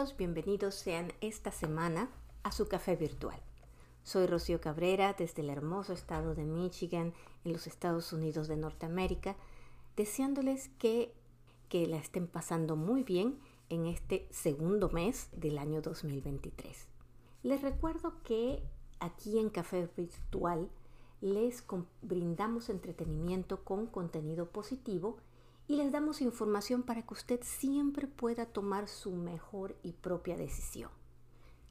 Bienvenidos sean esta semana a su café virtual. Soy Rocío Cabrera desde el hermoso estado de Michigan en los Estados Unidos de Norteamérica, deseándoles que, que la estén pasando muy bien en este segundo mes del año 2023. Les recuerdo que aquí en Café Virtual les brindamos entretenimiento con contenido positivo y les damos información para que usted siempre pueda tomar su mejor y propia decisión.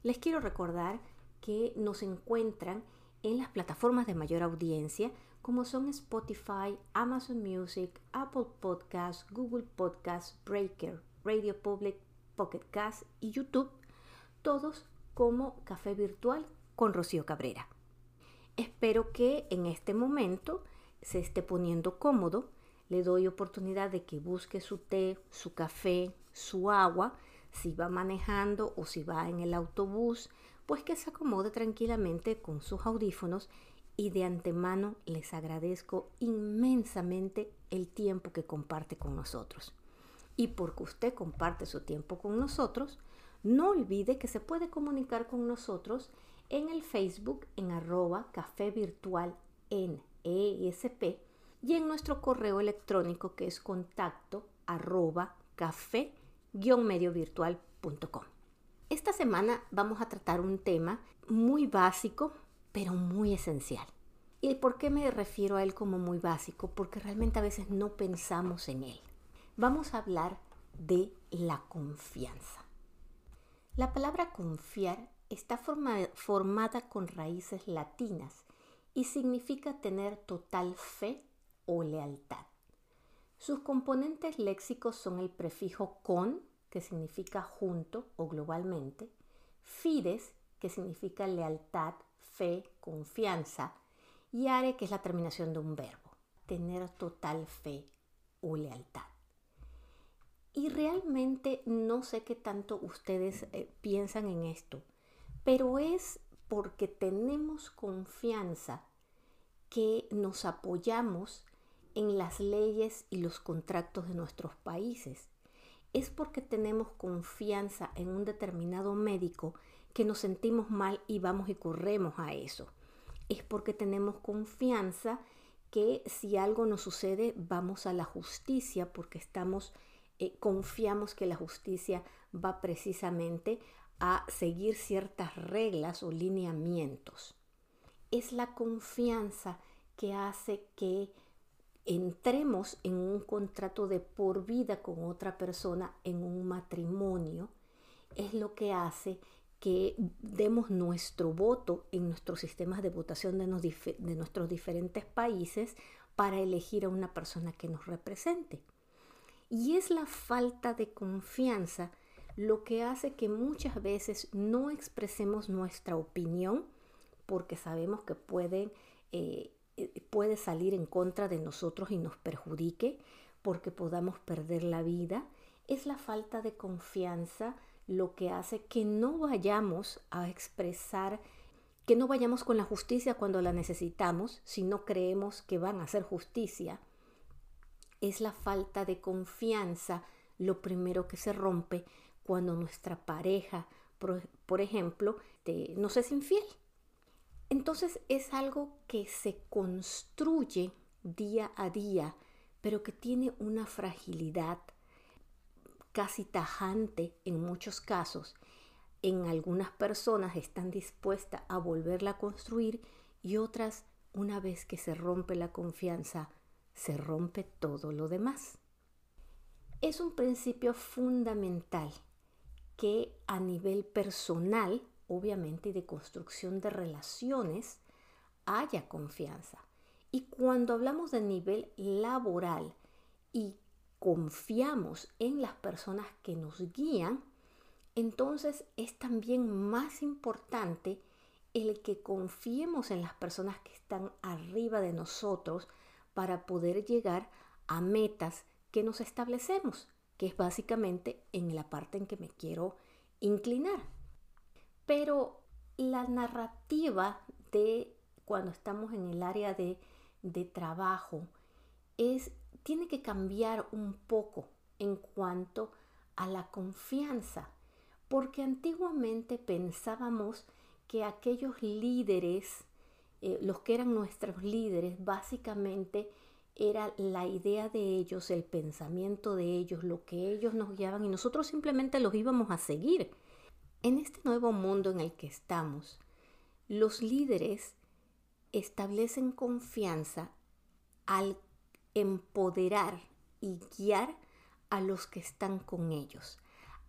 Les quiero recordar que nos encuentran en las plataformas de mayor audiencia como son Spotify, Amazon Music, Apple Podcasts, Google Podcasts, Breaker, Radio Public, Pocket Cast y YouTube, todos como Café Virtual con Rocío Cabrera. Espero que en este momento se esté poniendo cómodo le doy oportunidad de que busque su té, su café, su agua, si va manejando o si va en el autobús, pues que se acomode tranquilamente con sus audífonos y de antemano les agradezco inmensamente el tiempo que comparte con nosotros. Y porque usted comparte su tiempo con nosotros, no olvide que se puede comunicar con nosotros en el Facebook en arroba café virtual en ESP y en nuestro correo electrónico que es contacto arroba café-mediovirtual.com. Esta semana vamos a tratar un tema muy básico, pero muy esencial. ¿Y por qué me refiero a él como muy básico? Porque realmente a veces no pensamos en él. Vamos a hablar de la confianza. La palabra confiar está formada con raíces latinas y significa tener total fe o lealtad. Sus componentes léxicos son el prefijo con, que significa junto o globalmente, fides, que significa lealtad, fe, confianza, y are, que es la terminación de un verbo, tener total fe o lealtad. Y realmente no sé qué tanto ustedes eh, piensan en esto, pero es porque tenemos confianza que nos apoyamos en las leyes y los contratos de nuestros países. Es porque tenemos confianza en un determinado médico que nos sentimos mal y vamos y corremos a eso. Es porque tenemos confianza que si algo nos sucede vamos a la justicia porque estamos eh, confiamos que la justicia va precisamente a seguir ciertas reglas o lineamientos. Es la confianza que hace que entremos en un contrato de por vida con otra persona, en un matrimonio, es lo que hace que demos nuestro voto en nuestros sistemas de votación de, nuestros diferentes países para elegir a una persona que nos represente. Y es la falta de confianza lo que hace que muchas veces no expresemos nuestra opinión porque sabemos que pueden eh, puede salir en contra de nosotros y nos perjudique porque podamos perder la vida, es la falta de confianza lo que hace que no vayamos a expresar, que no vayamos con la justicia cuando la necesitamos, si no creemos que van a hacer justicia. Es la falta de confianza lo primero que se rompe cuando nuestra pareja, por, ejemplo, nos es infiel. Entonces es algo que se construye día a día, pero que tiene una fragilidad casi tajante en muchos casos. En algunas personas están dispuestas a volverla a construir y otras, una vez que se rompe la confianza, se rompe todo lo demás. Es un principio fundamental que a nivel personal obviamente, de construcción de relaciones, haya confianza. Y cuando hablamos de nivel laboral y confiamos en las personas que nos guían, entonces es también más importante el que confiemos en las personas que están arriba de nosotros para poder llegar a metas que nos establecemos, que es básicamente en la parte en que me quiero inclinar. Pero la narrativa de cuando estamos en el área de, trabajo es, tiene que cambiar un poco en cuanto a la confianza, porque antiguamente pensábamos que aquellos líderes, eh, los que eran nuestros líderes, básicamente era la idea de ellos, el pensamiento de ellos, lo que ellos nos guiaban y nosotros simplemente los íbamos a seguir. En este nuevo mundo en el que estamos, los líderes establecen confianza al empoderar y guiar a los que están con ellos,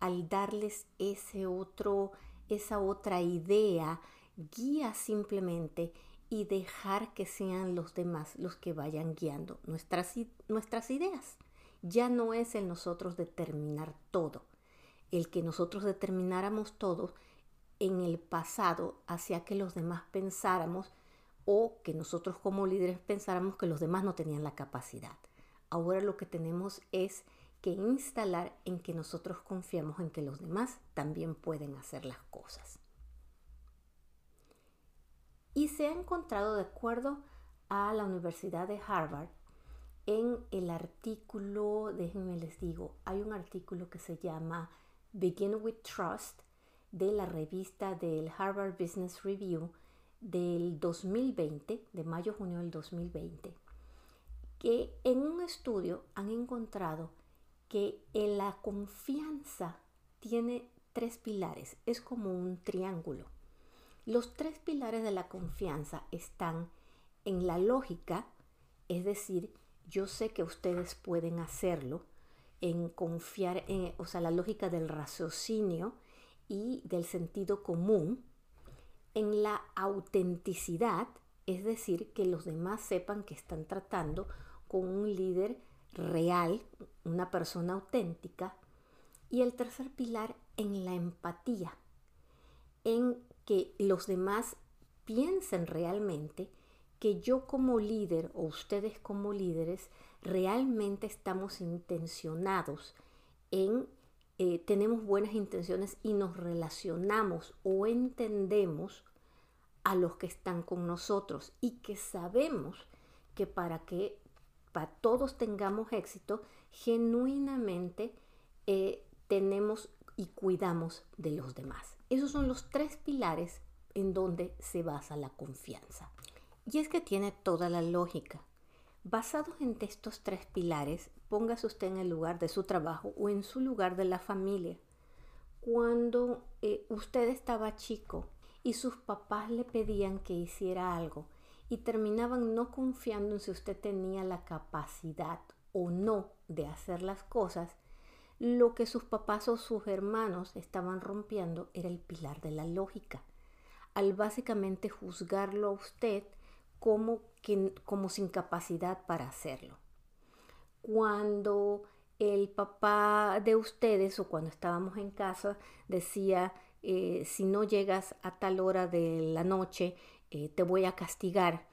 al darles ese otro, esa otra idea, guía simplemente y dejar que sean los demás los que vayan guiando nuestras, nuestras ideas. Ya no es el nosotros determinar todo. El que nosotros determináramos todo en el pasado hacía que los demás pensáramos o que nosotros como líderes pensáramos que los demás no tenían la capacidad. Ahora lo que tenemos es que instalar en que nosotros confiamos en que los demás también pueden hacer las cosas y se ha encontrado de acuerdo a la Universidad de Harvard en el artículo, déjenme les digo, hay un artículo que se llama Begin with Trust de la revista del Harvard Business Review del 2020, de mayo-junio del 2020, que en un estudio han encontrado que la confianza tiene tres pilares, es como un triángulo. Los tres pilares de la confianza están en la lógica, es decir, yo sé que ustedes pueden hacerlo, en confiar en, o sea, la lógica del raciocinio y del sentido común, en la autenticidad, es decir, que los demás sepan que están tratando con un líder real, una persona auténtica, y el tercer pilar en la empatía, en que los demás piensen realmente que yo como líder o ustedes como líderes realmente estamos intencionados en, eh, tenemos buenas intenciones y nos relacionamos o entendemos a los que están con nosotros y que sabemos que para que para todos tengamos éxito, genuinamente eh, tenemos y cuidamos de los demás. Esos son los tres pilares en donde se basa la confianza. Y es que tiene toda la lógica. Basados en estos tres pilares, póngase usted en el lugar de su trabajo o en su lugar de la familia. Cuando eh, usted estaba chico y sus papás le pedían que hiciera algo y terminaban no confiando en si usted tenía la capacidad o no de hacer las cosas, lo que sus papás o sus hermanos estaban rompiendo era el pilar de la lógica, al básicamente juzgarlo a usted como, como sin capacidad para hacerlo. Cuando el papá de ustedes o cuando estábamos en casa decía, eh, si no llegas a tal hora de la noche, eh, te voy a castigar,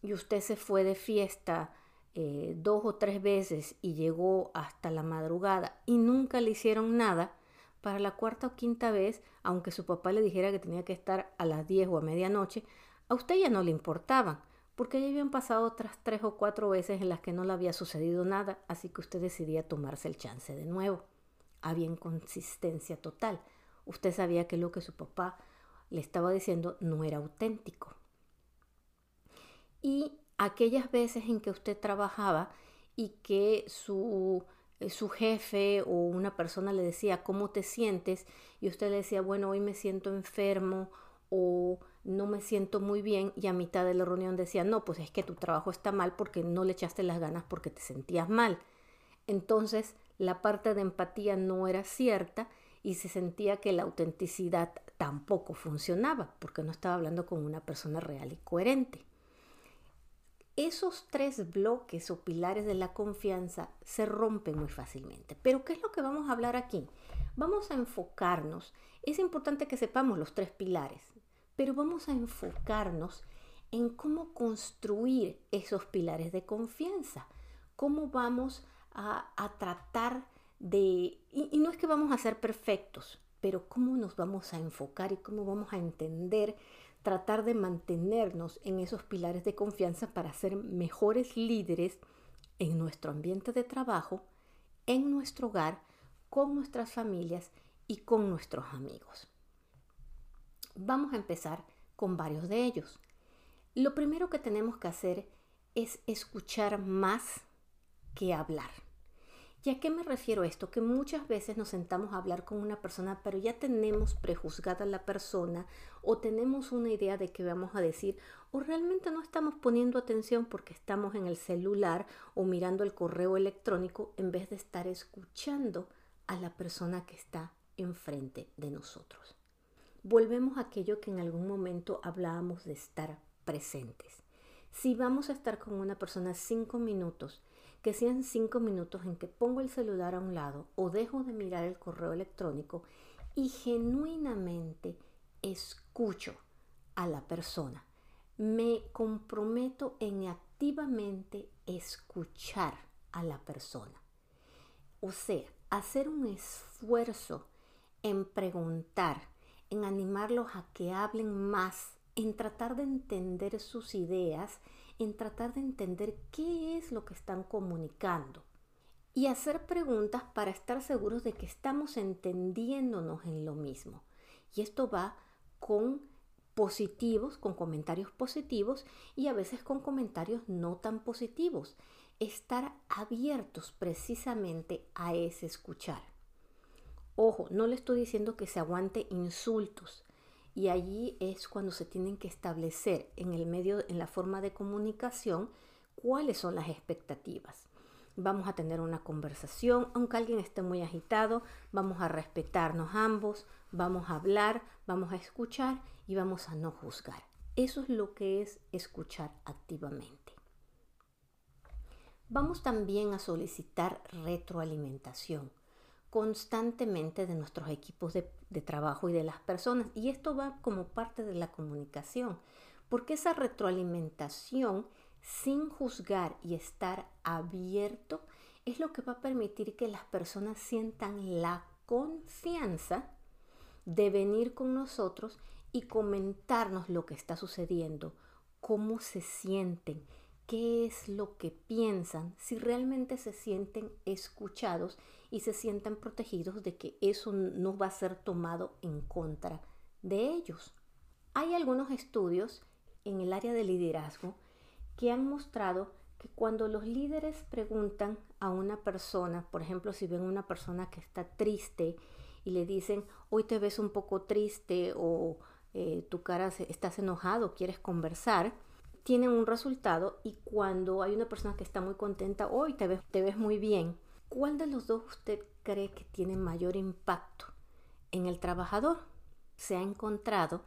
y usted se fue de fiesta eh, dos o tres veces y llegó hasta la madrugada y nunca le hicieron nada, para la cuarta o quinta vez, aunque su papá le dijera que tenía que estar a las 10 o a medianoche, a usted ya no le importaban, porque ya habían pasado otras tres o cuatro veces en las que no le había sucedido nada, así que usted decidía tomarse el chance de nuevo. Había inconsistencia total. Usted sabía que lo que su papá le estaba diciendo no era auténtico. Y aquellas veces en que usted trabajaba y que su, eh, su jefe o una persona le decía, ¿cómo te sientes? Y usted le decía, bueno, hoy me siento enfermo o no me siento muy bien y a mitad de la reunión decía, no, pues es que tu trabajo está mal porque no le echaste las ganas porque te sentías mal. Entonces la parte de empatía no era cierta y se sentía que la autenticidad tampoco funcionaba porque no estaba hablando con una persona real y coherente. Esos tres bloques o pilares de la confianza se rompen muy fácilmente. Pero ¿qué es lo que vamos a hablar aquí? Vamos a enfocarnos. Es importante que sepamos los tres pilares, pero vamos a enfocarnos en cómo construir esos pilares de confianza. Cómo vamos a, tratar de... y no es que vamos a ser perfectos, pero cómo nos vamos a enfocar y cómo vamos a entender tratar de mantenernos en esos pilares de confianza para ser mejores líderes en nuestro ambiente de trabajo, en nuestro hogar, con nuestras familias y con nuestros amigos. Vamos a empezar con varios de ellos. Lo primero que tenemos que hacer es escuchar más que hablar. ¿Y a qué me refiero esto? Que muchas veces nos sentamos a hablar con una persona, pero ya tenemos prejuzgada la persona o tenemos una idea de qué vamos a decir o realmente no estamos poniendo atención porque estamos en el celular o mirando el correo electrónico en vez de estar escuchando a la persona que está enfrente de nosotros. Volvemos a aquello que en algún momento hablábamos de estar presentes. Si vamos a estar con una persona cinco minutos, que sean cinco minutos en que pongo el celular a un lado o dejo de mirar el correo electrónico y genuinamente escucho a la persona. Me comprometo en activamente escuchar a la persona. O sea, hacer un esfuerzo en preguntar, en animarlos a que hablen más, en tratar de entender sus ideas en tratar de entender qué es lo que están comunicando y hacer preguntas para estar seguros de que estamos entendiéndonos en lo mismo. Y esto va con positivos, con comentarios positivos y a veces con comentarios no tan positivos. Estar abiertos precisamente a ese escuchar. Ojo, no le estoy diciendo que se aguante insultos, y allí es cuando se tienen que establecer en el medio, en la forma de comunicación, cuáles son las expectativas. Vamos a tener una conversación, aunque alguien esté muy agitado, vamos a respetarnos ambos, vamos a hablar, vamos a escuchar y vamos a no juzgar. Eso es lo que es escuchar activamente. Vamos también a solicitar retroalimentación constantemente de nuestros equipos de, trabajo y de las personas. Y esto va como parte de la comunicación, porque esa retroalimentación sin juzgar y estar abierto es lo que va a permitir que las personas sientan la confianza de venir con nosotros y comentarnos lo que está sucediendo, cómo se sienten, qué es lo que piensan, si realmente se sienten escuchados y se sientan protegidos de que eso no va a ser tomado en contra de ellos. Hay algunos estudios en el área de liderazgo que han mostrado que cuando los líderes preguntan a una persona, por ejemplo, si ven una persona que está triste y le dicen, hoy te ves un poco triste o eh, tu cara estás enojado, quieres conversar, tienen un resultado y cuando hay una persona que está muy contenta, hoy te ves, te ves muy bien, ¿cuál de los dos usted cree que tiene mayor impacto en el trabajador? Se ha encontrado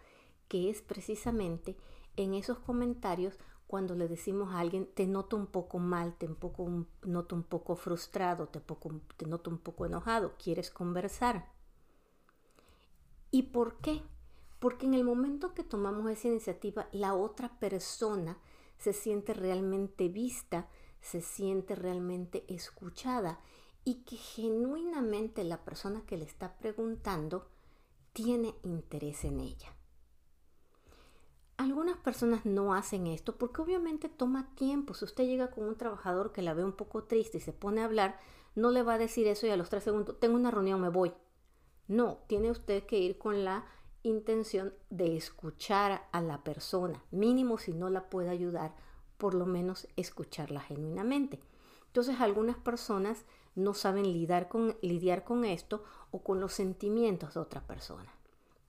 que es precisamente en esos comentarios cuando le decimos a alguien, te noto un poco mal, te noto un poco frustrado, te, te noto un poco enojado, ¿quieres conversar? ¿Y por qué? Porque en el momento que tomamos esa iniciativa, la otra persona se siente realmente vista, se siente realmente escuchada y que genuinamente la persona que le está preguntando tiene interés en ella. Algunas personas no hacen esto porque obviamente toma tiempo. Si usted llega con un trabajador que la ve un poco triste y se pone a hablar, no le va a decir eso y a los tres segundos, tengo una reunión, me voy. No, tiene usted que ir con la intención de escuchar a la persona, mínimo si no la puede ayudar, por lo menos escucharla genuinamente. Entonces algunas personas no saben lidiar con, lidiar con esto o con los sentimientos de otra persona.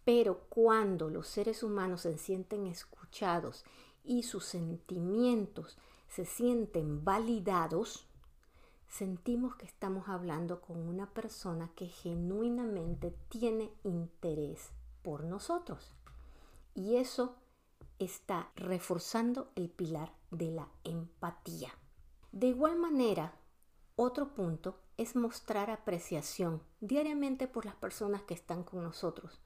Pero cuando los seres humanos se sienten escuchados y sus sentimientos se sienten validados, sentimos que estamos hablando con una persona que genuinamente tiene interés por nosotros. Y eso está reforzando el pilar de la empatía. De igual manera, otro punto es mostrar apreciación diariamente por las personas que están con nosotros.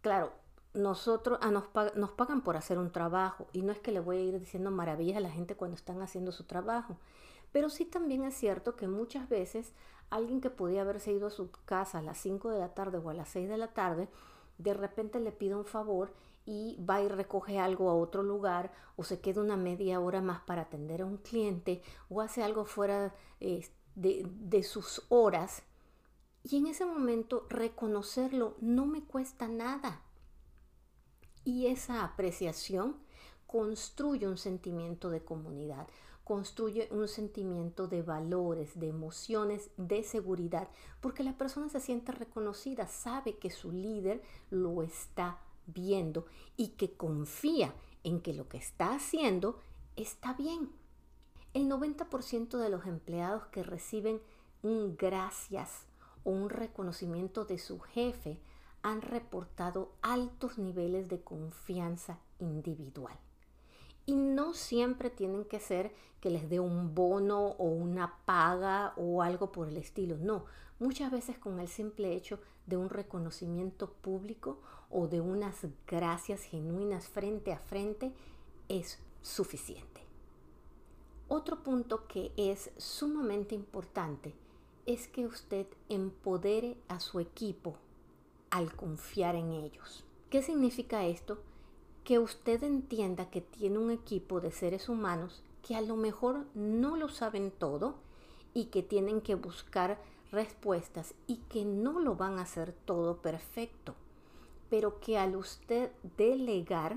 Claro, nosotros ah, nos, nos, pagan por hacer un trabajo y no es que le voy a ir diciendo maravillas a la gente cuando están haciendo su trabajo, pero sí también es cierto que muchas veces alguien que podía haberse ido a su casa a las 5 de la tarde o a las 6 de la tarde, de repente le pide un favor y va y recoge algo a otro lugar o se queda una media hora más para atender a un cliente o hace algo fuera eh, de, de sus horas Y en ese momento reconocerlo no me cuesta nada. Y esa apreciación construye un sentimiento de comunidad, construye un sentimiento de valores, de emociones, de seguridad, porque la persona se siente reconocida, sabe que su líder lo está viendo y que confía en que lo que está haciendo está bien. El 90% de los empleados que reciben un gracias o un reconocimiento de su jefe han reportado altos niveles de confianza individual. Y no siempre tienen que ser que les dé un bono o una paga o algo por el estilo. No, muchas veces con el simple hecho de un reconocimiento público o de unas gracias genuinas frente a frente es suficiente. Otro punto que es sumamente importante es que usted empodere a su equipo al confiar en ellos. ¿Qué significa esto? que usted entienda que tiene un equipo de seres humanos que a lo mejor no lo saben todo y que tienen que buscar respuestas y que no lo van a hacer todo perfecto, pero que al usted delegar,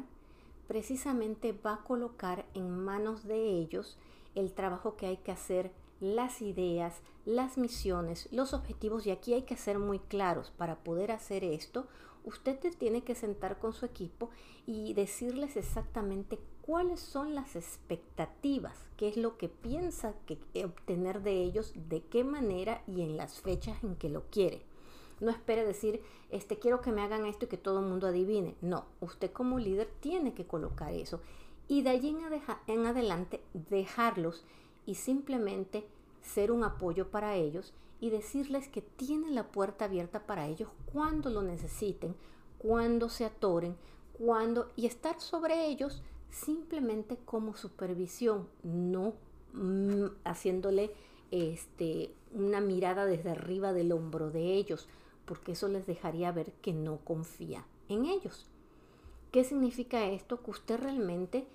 precisamente va a colocar en manos de ellos el trabajo que hay que hacer, las ideas, las misiones, los objetivos, y aquí hay que ser muy claros para poder hacer esto usted tiene que sentar con su equipo y decirles exactamente cuáles son las expectativas, qué es lo que piensa que obtener de ellos, de qué manera y en las fechas en que lo quiere. No espere decir, este quiero que me hagan esto y que todo el mundo adivine. No, usted como líder tiene que colocar eso y de allí en, adelante dejarlos y simplemente ser un apoyo para ellos y decirles que tienen la puerta abierta para ellos cuando lo necesiten, cuando se atoren, cuando y estar sobre ellos simplemente como supervisión, no mm, haciéndole este, una mirada desde arriba del hombro de ellos, porque eso les dejaría ver que no confía en ellos. ¿Qué significa esto? Que usted realmente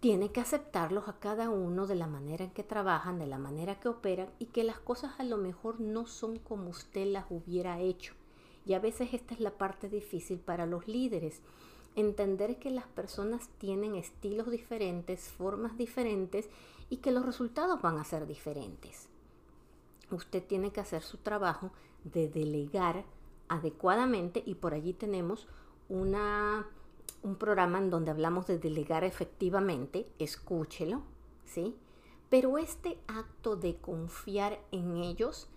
tiene que aceptarlos a cada uno de la manera en que trabajan, de la manera que operan y que las cosas a lo mejor no son como usted las hubiera hecho. Y a veces esta es la parte difícil para los líderes, entender que las personas tienen estilos diferentes, formas diferentes y que los resultados van a ser diferentes. Usted tiene que hacer su trabajo de delegar adecuadamente y por allí tenemos una un programa en donde hablamos de delegar efectivamente, escúchelo, ¿sí? Pero este acto de confiar en ellos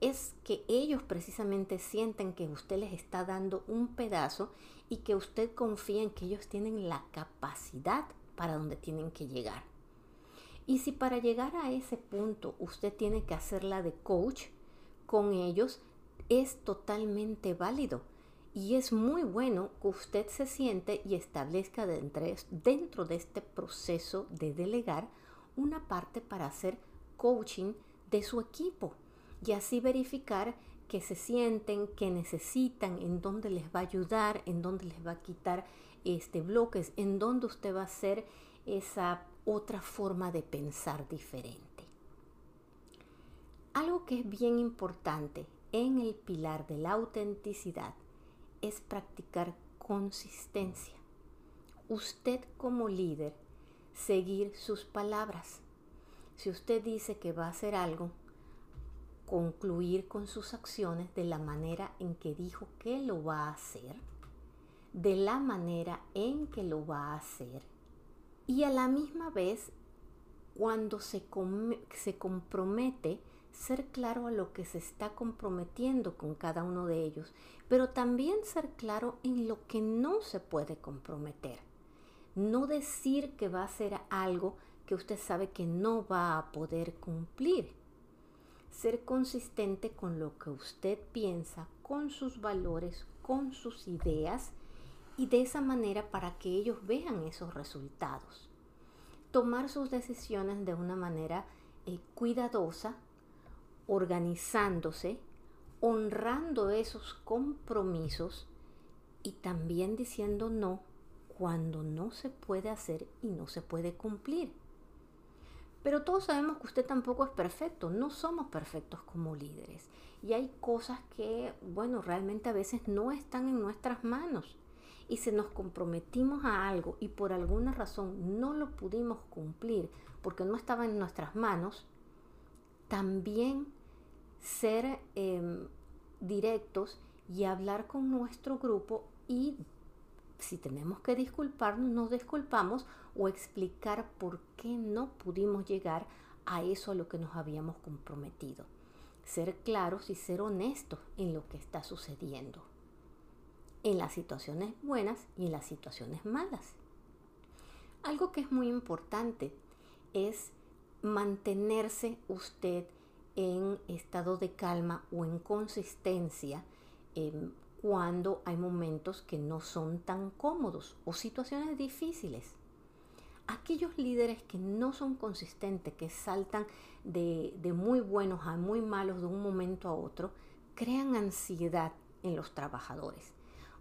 es que ellos precisamente sienten que usted les está dando un pedazo y que usted confía en que ellos tienen la capacidad para donde tienen que llegar. Y si para llegar a ese punto usted tiene que hacerla de coach con ellos, es totalmente válido y es muy bueno que usted se siente y establezca dentro de este proceso de delegar una parte para hacer coaching de su equipo y así verificar que se sienten, que necesitan, en dónde les va a ayudar, en dónde les va a quitar este bloques, en dónde usted va a hacer esa otra forma de pensar diferente. Algo que es bien importante en el pilar de la autenticidad es practicar consistencia. Usted como líder, seguir sus palabras. Si usted dice que va a hacer algo, concluir con sus acciones de la manera en que dijo que lo va a hacer, de la manera en que lo va a hacer, y a la misma vez, cuando se, se compromete, ser claro a lo que se está comprometiendo con cada uno de ellos, pero también ser claro en lo que no se puede comprometer. No decir que va a hacer algo que usted sabe que no va a poder cumplir. Ser consistente con lo que usted piensa, con sus valores, con sus ideas y de esa manera para que ellos vean esos resultados. Tomar sus decisiones de una manera eh, cuidadosa organizándose, honrando esos compromisos y también diciendo no cuando no se puede hacer y no se puede cumplir. Pero todos sabemos que usted tampoco es perfecto, no somos perfectos como líderes. Y hay cosas que, bueno, realmente a veces no están en nuestras manos. Y si nos comprometimos a algo y por alguna razón no lo pudimos cumplir porque no estaba en nuestras manos, también ser em, directos y hablar con nuestro grupo y si tenemos que disculparnos, nos disculpamos o explicar por qué no pudimos llegar a eso a lo que nos habíamos comprometido. Ser claros y ser honestos en lo que está sucediendo. En las situaciones buenas y en las situaciones malas. Algo que es muy importante es mantenerse usted en estado de calma o en consistencia em, cuando hay momentos que no son tan cómodos o situaciones difíciles. Aquellos líderes que no son consistentes, que saltan de, de muy buenos a muy malos de un momento a otro, crean ansiedad en los trabajadores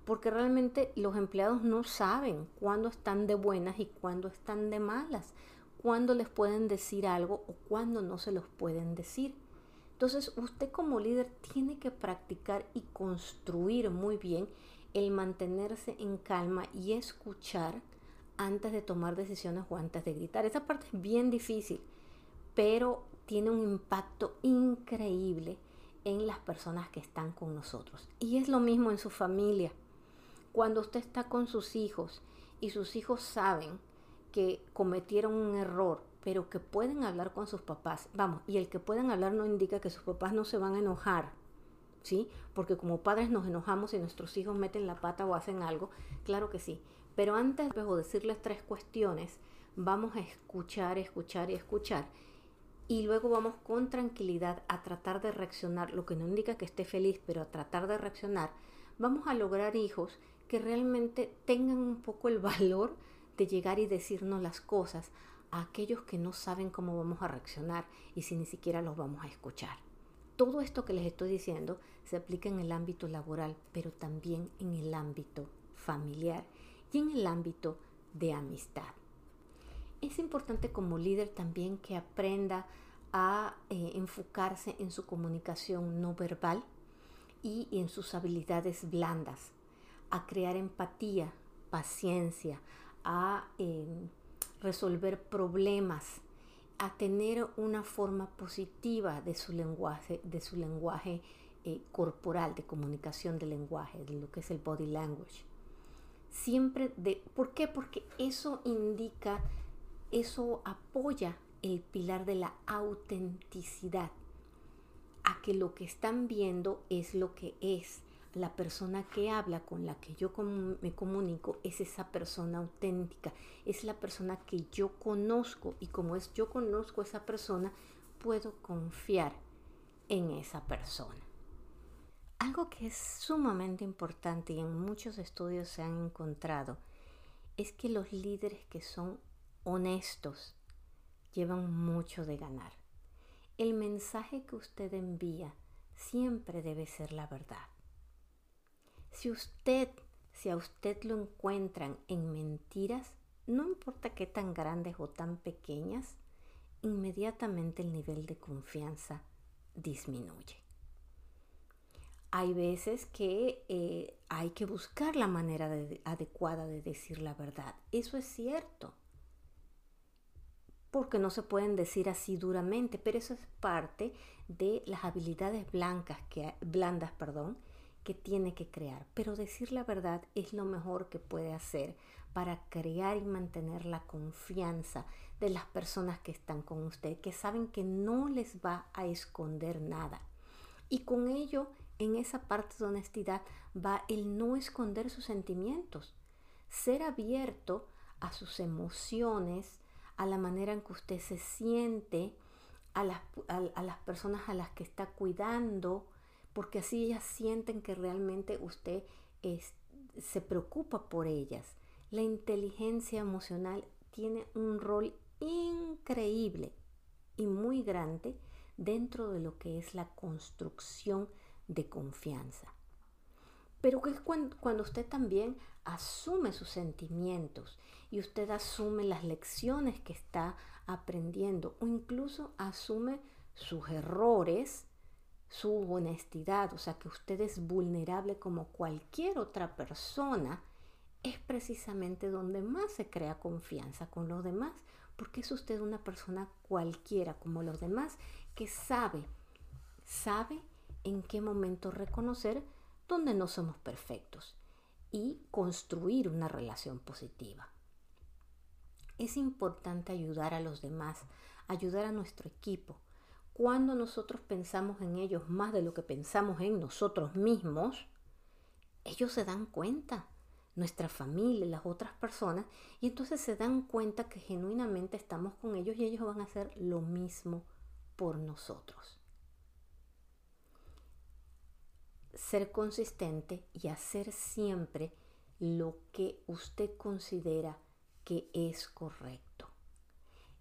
porque realmente los empleados no saben cuándo están de buenas y cuándo están de malas, cuándo les pueden decir algo o cuándo no se los pueden decir. Entonces usted como líder tiene que practicar y construir muy bien el mantenerse en calma y escuchar antes de tomar decisiones o antes de gritar. Esa parte es bien difícil, pero tiene un impacto increíble en las personas que están con nosotros. Y es lo mismo en su familia. Cuando usted está con sus hijos y sus hijos saben que cometieron un error pero que pueden hablar con sus papás. Vamos, y el que puedan hablar no indica que sus papás no se van a enojar, ¿sí? Porque como padres nos enojamos y nuestros hijos meten la pata o hacen algo, claro que sí. Pero antes de decirles tres cuestiones, vamos a escuchar, escuchar y escuchar. Y luego vamos con tranquilidad a tratar de reaccionar, lo que no indica que esté feliz, pero a tratar de reaccionar. Vamos a lograr hijos que realmente tengan un poco el valor de llegar y decirnos las cosas, a aquellos que no saben cómo vamos a reaccionar y si ni siquiera los vamos a escuchar. Todo esto que les estoy diciendo se aplica en el ámbito laboral, pero también en el ámbito familiar y en el ámbito de amistad. Es importante como líder también que aprenda a eh, enfocarse en su comunicación no verbal y en sus habilidades blandas, a crear empatía, paciencia, a eh, resolver problemas, a tener una forma positiva de su lenguaje, de su lenguaje eh, corporal, de comunicación de lenguaje, de lo que es el body language. Siempre de, ¿por qué? Porque eso indica, eso apoya el pilar de la autenticidad, a que lo que están viendo es lo que es la persona que habla, con la que yo me comunico, es esa persona auténtica, es la persona que yo conozco y como es yo conozco a esa persona, puedo confiar en esa persona. Algo que es sumamente importante y en muchos estudios se han encontrado es que los líderes que son honestos llevan mucho de ganar. El mensaje que usted envía siempre debe ser la verdad. Si usted, si a usted lo encuentran en mentiras, no importa qué tan grandes o tan pequeñas, inmediatamente el nivel de confianza disminuye. Hay veces que eh, hay que buscar la manera adecuada de decir la verdad. Eso es cierto. Porque no se pueden decir así duramente, pero eso es parte de las habilidades blancas que, blandas perdón, que tiene que crear, pero decir la verdad es lo mejor que puede hacer para crear y mantener la confianza de las personas que están con usted, que saben que no les va a esconder nada. Y con ello, en esa parte de honestidad, va el no esconder sus sentimientos, ser abierto a sus emociones, a la manera en que usted se siente, a las, a las personas a las que está cuidando, porque así ellas sienten que realmente usted se preocupa por ellas. La inteligencia emocional tiene un rol increíble y muy grande dentro de lo que es la construcción de confianza. pero que es cuando, cuando usted también asume sus sentimientos y usted asume las lecciones que está aprendiendo o incluso asume sus errores, su honestidad, o sea que usted es vulnerable como cualquier otra persona, es precisamente donde más se crea confianza con los demás, porque es usted una persona cualquiera como los demás que sabe, sabe en qué momento reconocer donde no somos perfectos y construir una relación positiva. Es importante ayudar a los demás, ayudar a nuestro equipo. Cuando nosotros pensamos en ellos más de lo que pensamos en nosotros mismos, ellos se dan cuenta, nuestra familia, las otras personas, y entonces se dan cuenta que genuinamente estamos con ellos y ellos van a hacer lo mismo por nosotros. ser consistente y hacer siempre lo que usted considera que es correcto.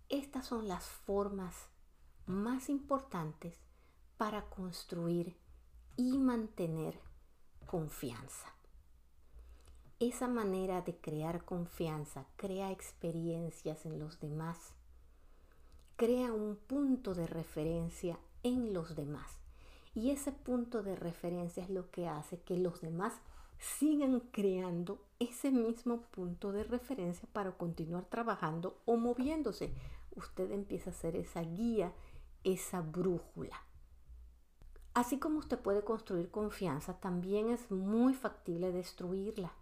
Estas son las formas más importantes para construir y mantener confianza. Esa manera de crear confianza crea experiencias en los demás, crea un punto de referencia en los demás y ese punto de referencia es lo que hace que los demás sigan creando ese mismo punto de referencia para continuar trabajando o moviéndose. Usted empieza a ser esa guía, esa brújula. Así como usted puede construir confianza, también es muy factible destruirla.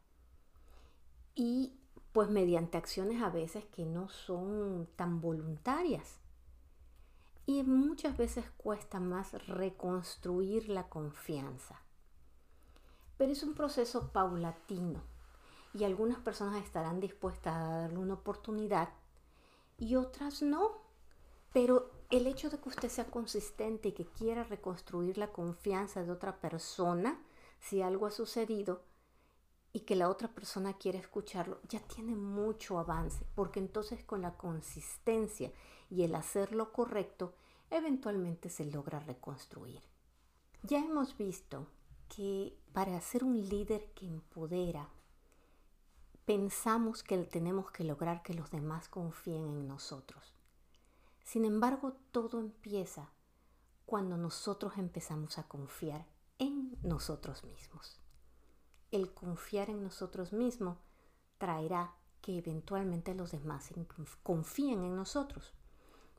Y pues mediante acciones a veces que no son tan voluntarias y muchas veces cuesta más reconstruir la confianza. Pero es un proceso paulatino y algunas personas estarán dispuestas a darle una oportunidad y otras no. Pero el hecho de que usted sea consistente y que quiera reconstruir la confianza de otra persona, si algo ha sucedido, y que la otra persona quiere escucharlo, ya tiene mucho avance, porque entonces con la consistencia y el hacer lo correcto, eventualmente se logra reconstruir. Ya hemos visto que para ser un líder que empodera, pensamos que tenemos que lograr que los demás confíen en nosotros. Sin embargo, todo empieza cuando nosotros empezamos a confiar en nosotros mismos. El confiar en nosotros mismos traerá que eventualmente los demás confíen en nosotros.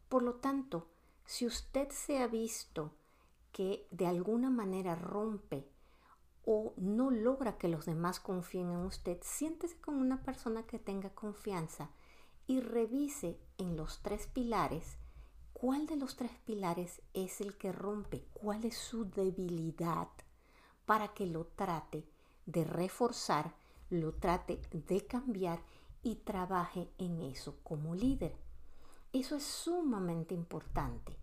Por lo tanto, si usted se ha visto que de alguna manera rompe o no logra que los demás confíen en usted, siéntese como una persona que tenga confianza y revise en los tres pilares cuál de los tres pilares es el que rompe, cuál es su debilidad para que lo trate de reforzar, lo trate de cambiar y trabaje en eso como líder. Eso es sumamente importante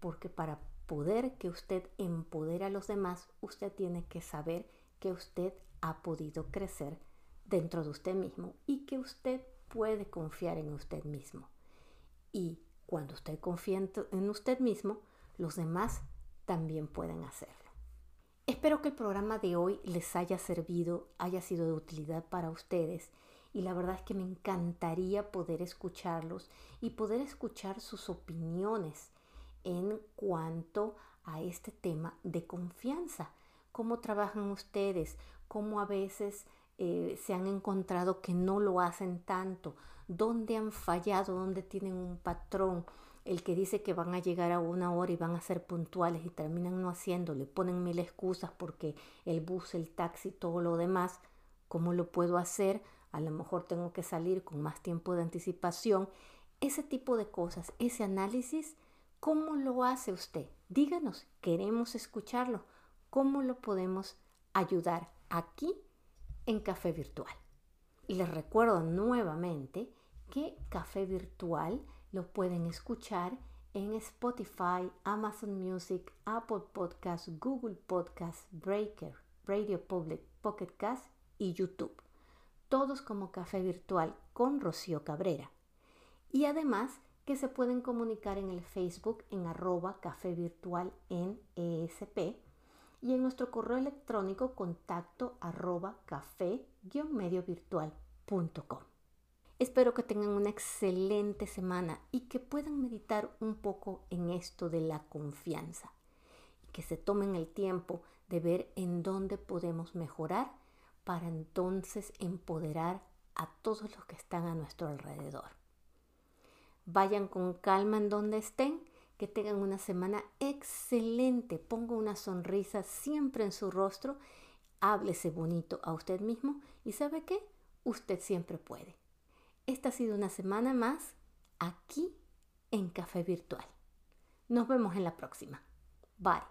porque para poder que usted empodere a los demás, usted tiene que saber que usted ha podido crecer dentro de usted mismo y que usted puede confiar en usted mismo. Y cuando usted confía en usted mismo, los demás también pueden hacerlo. Espero que el programa de hoy les haya servido, haya sido de utilidad para ustedes y la verdad es que me encantaría poder escucharlos y poder escuchar sus opiniones en cuanto a este tema de confianza. ¿Cómo trabajan ustedes? ¿Cómo a veces eh, se han encontrado que no lo hacen tanto? ¿Dónde han fallado? ¿Dónde tienen un patrón? El que dice que van a llegar a una hora y van a ser puntuales y terminan no haciéndole, ponen mil excusas porque el bus, el taxi, todo lo demás. ¿Cómo lo puedo hacer? a lo mejor tengo que salir con más tiempo de anticipación. Ese tipo de cosas, ese análisis, ¿cómo lo hace usted? Díganos, queremos escucharlo. ¿Cómo lo podemos ayudar aquí en Café Virtual? Y les recuerdo nuevamente que Café Virtual lo pueden escuchar en Spotify, Amazon Music, Apple Podcasts, Google Podcasts, Breaker, Radio Public, Pocket Cast y YouTube todos como Café Virtual con Rocío Cabrera. Y además que se pueden comunicar en el Facebook en arroba Café Virtual en ESP y en nuestro correo electrónico contacto arroba café-mediovirtual.com. Espero que tengan una excelente semana y que puedan meditar un poco en esto de la confianza y que se tomen el tiempo de ver en dónde podemos mejorar para entonces empoderar a todos los que están a nuestro alrededor. Vayan con calma en donde estén, que tengan una semana excelente, ponga una sonrisa siempre en su rostro, háblese bonito a usted mismo y sabe qué, usted siempre puede. Esta ha sido una semana más aquí en Café Virtual. Nos vemos en la próxima. Bye.